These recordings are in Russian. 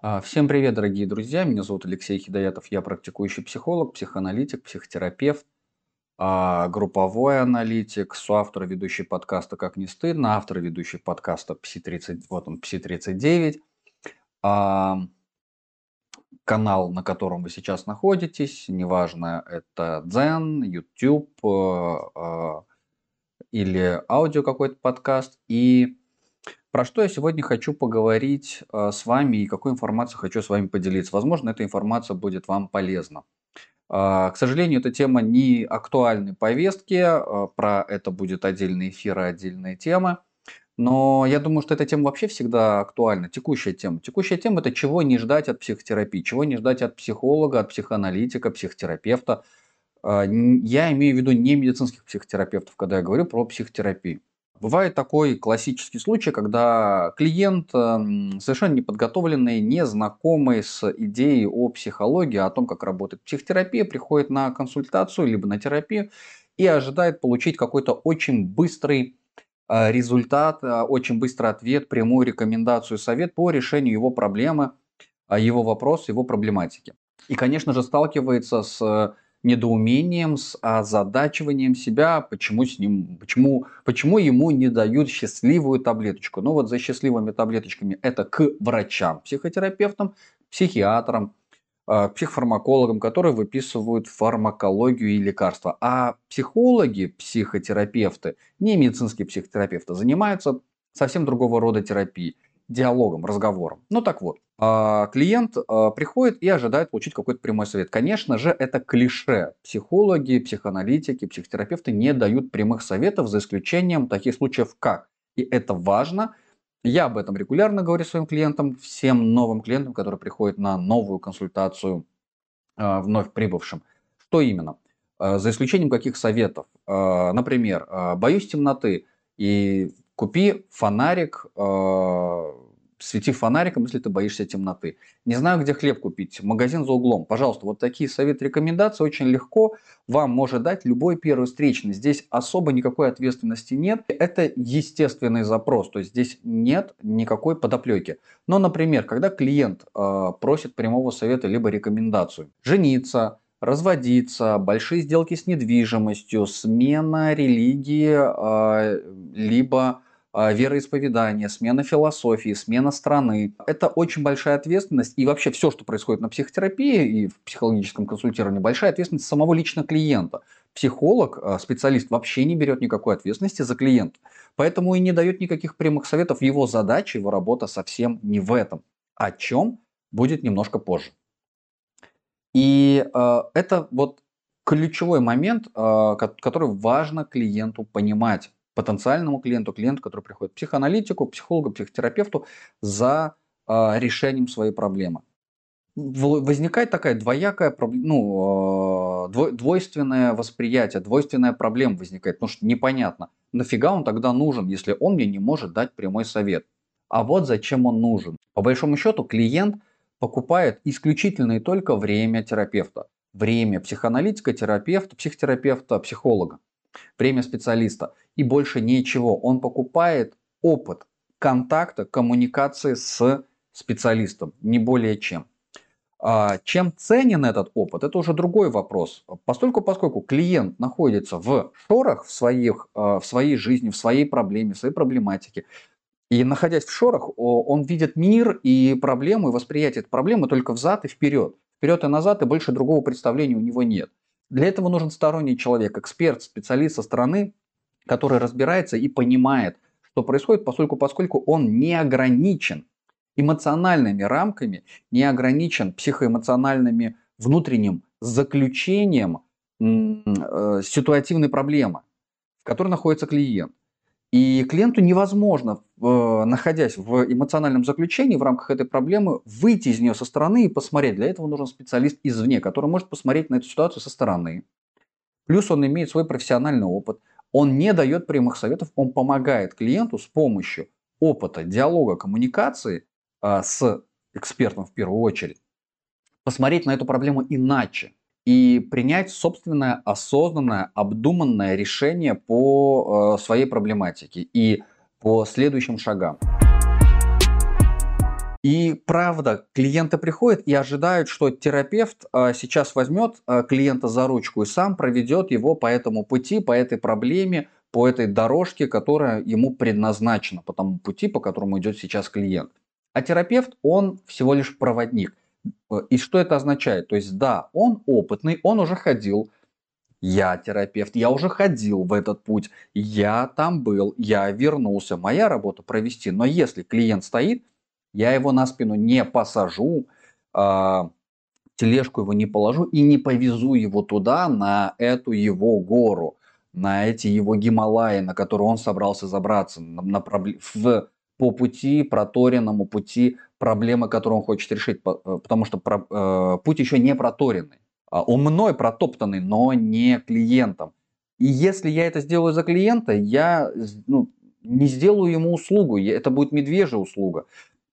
А, Всем привет, дорогие друзья! Меня зовут Алексей Хидоятов. Я практикующий психолог, психоаналитик, психотерапевт, а, групповой аналитик, соавтор ведущий подкаста «Как не стыдно», автор ведущий подкаста «Пси-30», вот он, «Пси-39», а, канал, на котором вы сейчас находитесь, неважно, это Дзен, YouTube или аудио какой-то подкаст, и про что я сегодня хочу поговорить э, с вами и какую информацию хочу с вами поделиться. Возможно, эта информация будет вам полезна. Э, к сожалению, эта тема не актуальной повестки, э, про это будет отдельный эфир и отдельная тема. Но я думаю, что эта тема вообще всегда актуальна, текущая тема. Текущая тема – это чего не ждать от психотерапии, чего не ждать от психолога, от психоаналитика, психотерапевта. Я имею в виду не медицинских психотерапевтов, когда я говорю про психотерапию. Бывает такой классический случай, когда клиент эм, совершенно неподготовленный, незнакомый с идеей о психологии, о том, как работает психотерапия, приходит на консультацию либо на терапию и ожидает получить какой-то очень быстрый э, результат, э, очень быстрый ответ, прямую рекомендацию, совет по решению его проблемы, э, его вопроса, его проблематики. И, конечно же, сталкивается с недоумением, с озадачиванием себя, почему, с ним, почему, почему ему не дают счастливую таблеточку. Ну вот за счастливыми таблеточками это к врачам, психотерапевтам, психиатрам, а, психофармакологам, которые выписывают фармакологию и лекарства. А психологи, психотерапевты, не медицинские психотерапевты, занимаются совсем другого рода терапией диалогом, разговором. Ну так вот, клиент а, приходит и ожидает получить какой-то прямой совет. Конечно же, это клише. Психологи, психоаналитики, психотерапевты не дают прямых советов, за исключением таких случаев как. И это важно. Я об этом регулярно говорю своим клиентам, всем новым клиентам, которые приходят на новую консультацию а, вновь прибывшим. Что именно? За исключением каких советов? Например, боюсь темноты и купи фонарик свети фонариком, если ты боишься темноты. Не знаю, где хлеб купить. Магазин за углом. Пожалуйста, вот такие советы, рекомендации очень легко вам может дать любой первый встречный. Здесь особо никакой ответственности нет. Это естественный запрос. То есть здесь нет никакой подоплеки. Но, например, когда клиент э, просит прямого совета либо рекомендацию. Жениться, разводиться, большие сделки с недвижимостью, смена религии, э, либо вероисповедание, смена философии, смена страны. Это очень большая ответственность. И вообще все, что происходит на психотерапии и в психологическом консультировании, большая ответственность самого лично клиента. Психолог, а, специалист вообще не берет никакой ответственности за клиента. Поэтому и не дает никаких прямых советов. Его задача, его работа совсем не в этом. О чем будет немножко позже. И э, это вот ключевой момент, э, который важно клиенту понимать потенциальному клиенту, клиенту, который приходит к психоаналитику, психологу, психотерапевту за э, решением своей проблемы. Возникает такая двоякая, ну, э, двойственное восприятие, двойственная проблема возникает, потому что непонятно, нафига он тогда нужен, если он мне не может дать прямой совет. А вот зачем он нужен. По большому счету клиент покупает исключительно и только время терапевта. Время психоаналитика, терапевта, психотерапевта, психолога время специалиста и больше ничего. Он покупает опыт контакта, коммуникации с специалистом, не более чем. А чем ценен этот опыт, это уже другой вопрос. Поскольку, поскольку клиент находится в шорах в, своих, а, в своей жизни, в своей проблеме, в своей проблематике, и находясь в шорах, он видит мир и проблемы, восприятие проблемы только взад и вперед. Вперед и назад, и больше другого представления у него нет. Для этого нужен сторонний человек, эксперт, специалист со стороны, который разбирается и понимает, что происходит, поскольку, поскольку он не ограничен эмоциональными рамками, не ограничен психоэмоциональными внутренним заключением э, ситуативной проблемы, в которой находится клиент. И клиенту невозможно, находясь в эмоциональном заключении в рамках этой проблемы, выйти из нее со стороны и посмотреть. Для этого нужен специалист извне, который может посмотреть на эту ситуацию со стороны. Плюс он имеет свой профессиональный опыт. Он не дает прямых советов, он помогает клиенту с помощью опыта, диалога, коммуникации а, с экспертом в первую очередь, посмотреть на эту проблему иначе и принять собственное осознанное, обдуманное решение по э, своей проблематике и по следующим шагам. И правда, клиенты приходят и ожидают, что терапевт а, сейчас возьмет а, клиента за ручку и сам проведет его по этому пути, по этой проблеме, по этой дорожке, которая ему предназначена, по тому пути, по которому идет сейчас клиент. А терапевт, он всего лишь проводник. И что это означает? То есть, да, он опытный, он уже ходил, я терапевт, я уже ходил в этот путь, я там был, я вернулся. Моя работа провести. Но если клиент стоит, я его на спину не посажу, а, тележку его не положу и не повезу его туда, на эту его гору, на эти его Гималаи, на которые он собрался забраться, на, на, в, по пути, проторенному пути проблемы, которые он хочет решить, э, потому что про, э, путь еще не проторенный. А, он мной протоптанный, но не клиентом. И если я это сделаю за клиента, я ну, не сделаю ему услугу, это будет медвежья услуга.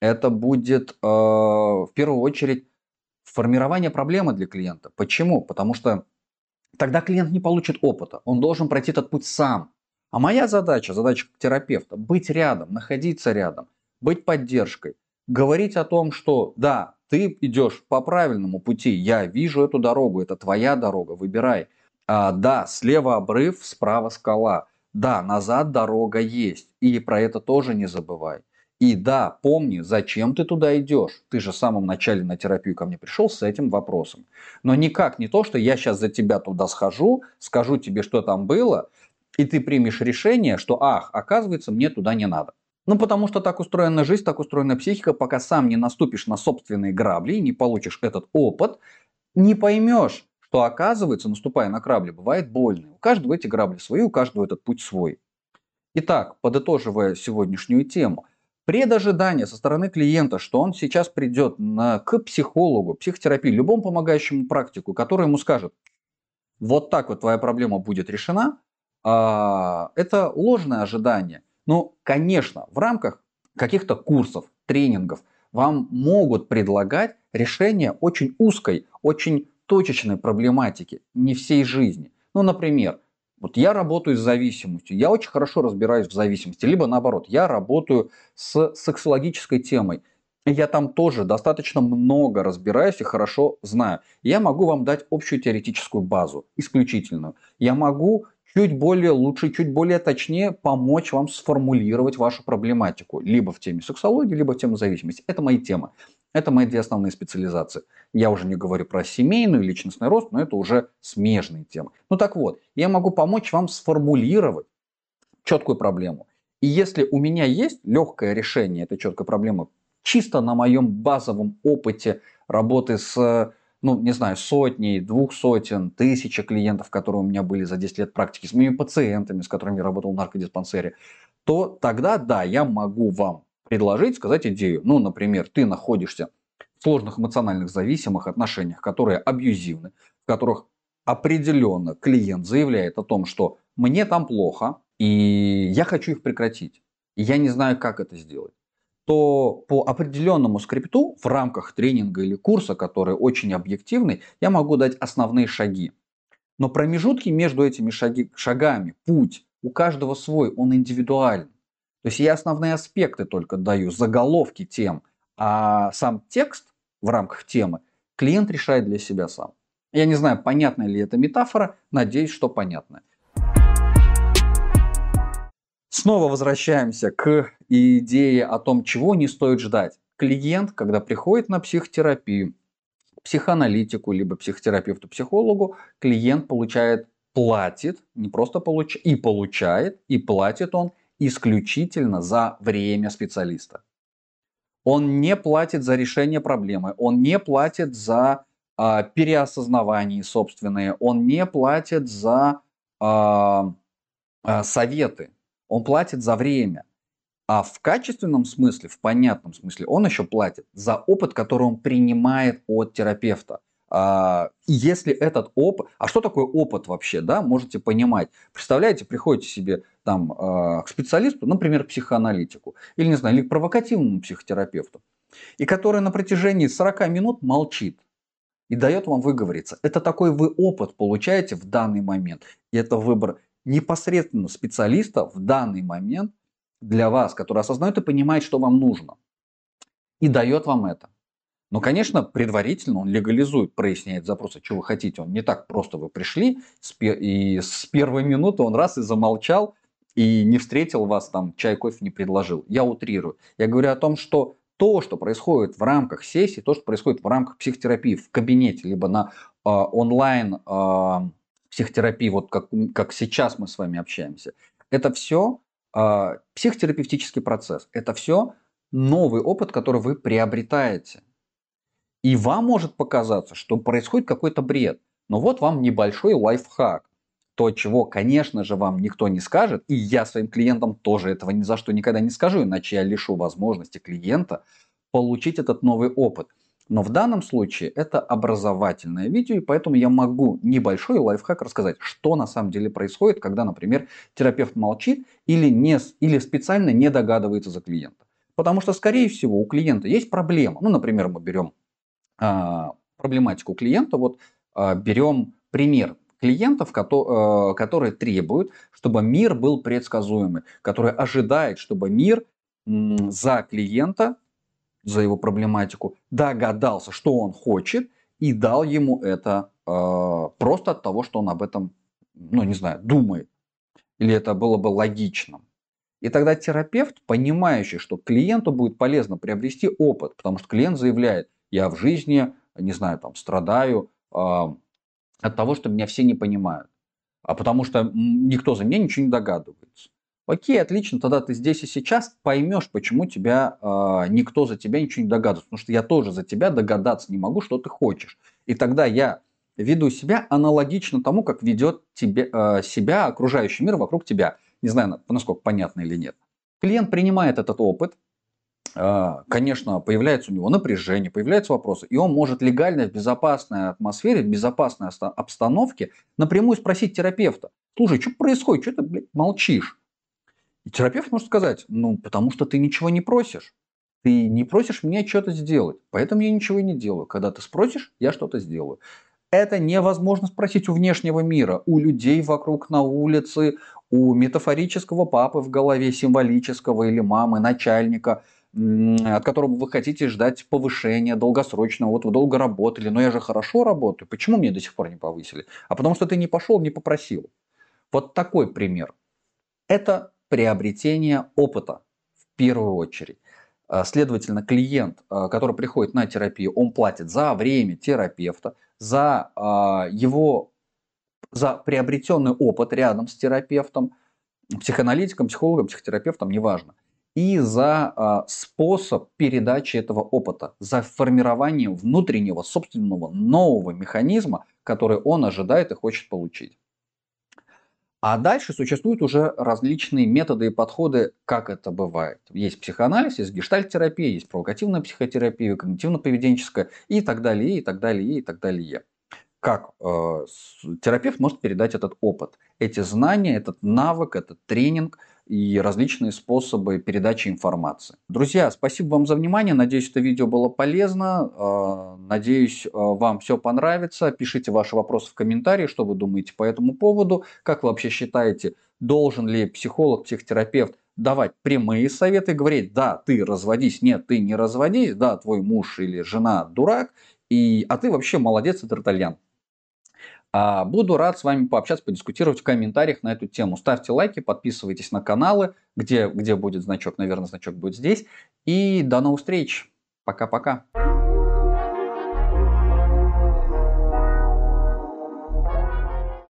Это будет э, в первую очередь формирование проблемы для клиента. Почему? Потому что тогда клиент не получит опыта, он должен пройти этот путь сам. А моя задача, задача терапевта, быть рядом, находиться рядом, быть поддержкой, говорить о том, что да, ты идешь по правильному пути, я вижу эту дорогу, это твоя дорога, выбирай. А, да, слева обрыв, справа скала. Да, назад дорога есть, и про это тоже не забывай. И да, помни, зачем ты туда идешь. Ты же в самом начале на терапию ко мне пришел с этим вопросом. Но никак не то, что я сейчас за тебя туда схожу, скажу тебе, что там было, и ты примешь решение, что, ах, оказывается, мне туда не надо. Ну, потому что так устроена жизнь, так устроена психика, пока сам не наступишь на собственные грабли и не получишь этот опыт, не поймешь, что оказывается, наступая на грабли, бывает больно. У каждого эти грабли свои, у каждого этот путь свой. Итак, подытоживая сегодняшнюю тему, предожидание со стороны клиента, что он сейчас придет на, к психологу, психотерапии, любому помогающему практику, который ему скажет, вот так вот твоя проблема будет решена, а, это ложное ожидание. Ну, конечно, в рамках каких-то курсов, тренингов вам могут предлагать решение очень узкой, очень точечной проблематики, не всей жизни. Ну, например, вот я работаю с зависимостью, я очень хорошо разбираюсь в зависимости, либо наоборот, я работаю с сексологической темой, я там тоже достаточно много разбираюсь и хорошо знаю. Я могу вам дать общую теоретическую базу, исключительную. Я могу чуть более лучше, чуть более точнее помочь вам сформулировать вашу проблематику. Либо в теме сексологии, либо в теме зависимости. Это мои темы. Это мои две основные специализации. Я уже не говорю про семейную личностный рост, но это уже смежные темы. Ну так вот, я могу помочь вам сформулировать четкую проблему. И если у меня есть легкое решение этой четкой проблемы, чисто на моем базовом опыте работы с ну, не знаю, сотни, двух сотен, тысячи клиентов, которые у меня были за 10 лет практики, с моими пациентами, с которыми я работал в наркодиспансере, то тогда, да, я могу вам предложить, сказать идею. Ну, например, ты находишься в сложных эмоциональных зависимых отношениях, которые абьюзивны, в которых определенно клиент заявляет о том, что мне там плохо, и я хочу их прекратить. И я не знаю, как это сделать то по определенному скрипту в рамках тренинга или курса, который очень объективный, я могу дать основные шаги. Но промежутки между этими шаги, шагами, путь, у каждого свой, он индивидуален. То есть я основные аспекты только даю, заголовки тем, а сам текст в рамках темы клиент решает для себя сам. Я не знаю, понятна ли эта метафора, надеюсь, что понятна. Снова возвращаемся к идее о том, чего не стоит ждать. Клиент, когда приходит на психотерапию, психоаналитику, либо психотерапевту-психологу, клиент получает, платит, не просто получает, и получает, и платит он исключительно за время специалиста. Он не платит за решение проблемы, он не платит за э, переосознавание собственные, он не платит за э, э, советы он платит за время. А в качественном смысле, в понятном смысле, он еще платит за опыт, который он принимает от терапевта. А, если этот опыт, а что такое опыт вообще, да, можете понимать. Представляете, приходите себе там а, к специалисту, например, психоаналитику, или, не знаю, или к провокативному психотерапевту, и который на протяжении 40 минут молчит и дает вам выговориться. Это такой вы опыт получаете в данный момент. И это выбор непосредственно специалиста в данный момент для вас, который осознает и понимает, что вам нужно. и дает вам это. Но, конечно, предварительно он легализует, проясняет запросы, что вы хотите. Он не так просто вы пришли, и с первой минуты он раз и замолчал, и не встретил вас там, чай, кофе не предложил. Я утрирую. Я говорю о том, что то, что происходит в рамках сессии, то, что происходит в рамках психотерапии в кабинете, либо на э, онлайн э, психотерапии, вот как, как сейчас мы с вами общаемся, это все э, психотерапевтический процесс. Это все новый опыт, который вы приобретаете. И вам может показаться, что происходит какой-то бред. Но вот вам небольшой лайфхак. То, чего, конечно же, вам никто не скажет, и я своим клиентам тоже этого ни за что никогда не скажу, иначе я лишу возможности клиента получить этот новый опыт. Но в данном случае это образовательное видео, и поэтому я могу небольшой лайфхак рассказать, что на самом деле происходит, когда, например, терапевт молчит или, не, или специально не догадывается за клиента. Потому что, скорее всего, у клиента есть проблема. Ну, например, мы берем а, проблематику клиента. Вот а, берем пример клиентов, а, которые требуют, чтобы мир был предсказуемый, которые ожидают, чтобы мир за клиента, за его проблематику догадался, что он хочет, и дал ему это просто от того, что он об этом, ну не знаю, думает. Или это было бы логичным. И тогда терапевт, понимающий, что клиенту будет полезно приобрести опыт, потому что клиент заявляет, я в жизни, не знаю, там, страдаю э, от того, что меня все не понимают. А потому что никто за меня ничего не догадывается. Окей, отлично, тогда ты здесь и сейчас поймешь, почему тебя э, никто за тебя ничего не догадывается. Потому что я тоже за тебя догадаться не могу, что ты хочешь. И тогда я веду себя аналогично тому, как ведет тебе, э, себя окружающий мир вокруг тебя. Не знаю, насколько понятно или нет. Клиент принимает этот опыт, а, конечно, появляется у него напряжение, появляются вопросы, и он может легально в безопасной атмосфере, в безопасной обстановке напрямую спросить терапевта, слушай, что происходит, что ты, блядь, молчишь? И терапевт может сказать, ну, потому что ты ничего не просишь. Ты не просишь меня что-то сделать, поэтому я ничего не делаю. Когда ты спросишь, я что-то сделаю. Это невозможно спросить у внешнего мира, у людей вокруг на улице, у метафорического папы в голове, символического или мамы, начальника – от которого вы хотите ждать повышения долгосрочного. Вот вы долго работали, но я же хорошо работаю. Почему мне до сих пор не повысили? А потому что ты не пошел, не попросил. Вот такой пример. Это приобретение опыта в первую очередь. А, следовательно, клиент, а, который приходит на терапию, он платит за время терапевта, за а, его за приобретенный опыт рядом с терапевтом, психоаналитиком, психологом, психотерапевтом, неважно и за способ передачи этого опыта, за формирование внутреннего собственного нового механизма, который он ожидает и хочет получить. А дальше существуют уже различные методы и подходы, как это бывает. Есть психоанализ, есть гештальт-терапия, есть провокативная психотерапия, когнитивно-поведенческая и так далее, и так далее, и так далее. Как э, терапевт может передать этот опыт, эти знания, этот навык, этот тренинг – и различные способы передачи информации. Друзья, спасибо вам за внимание. Надеюсь, это видео было полезно. А, надеюсь, а, вам все понравится. Пишите ваши вопросы в комментарии, что вы думаете по этому поводу. Как вы вообще считаете, должен ли психолог, психотерапевт давать прямые советы, говорить, да, ты разводись, нет, ты не разводись, да, твой муж или жена дурак, и, а ты вообще молодец и тартальян. А, буду рад с вами пообщаться, подискутировать в комментариях на эту тему. Ставьте лайки, подписывайтесь на каналы, где, где будет значок, наверное, значок будет здесь. И до новых встреч. Пока-пока.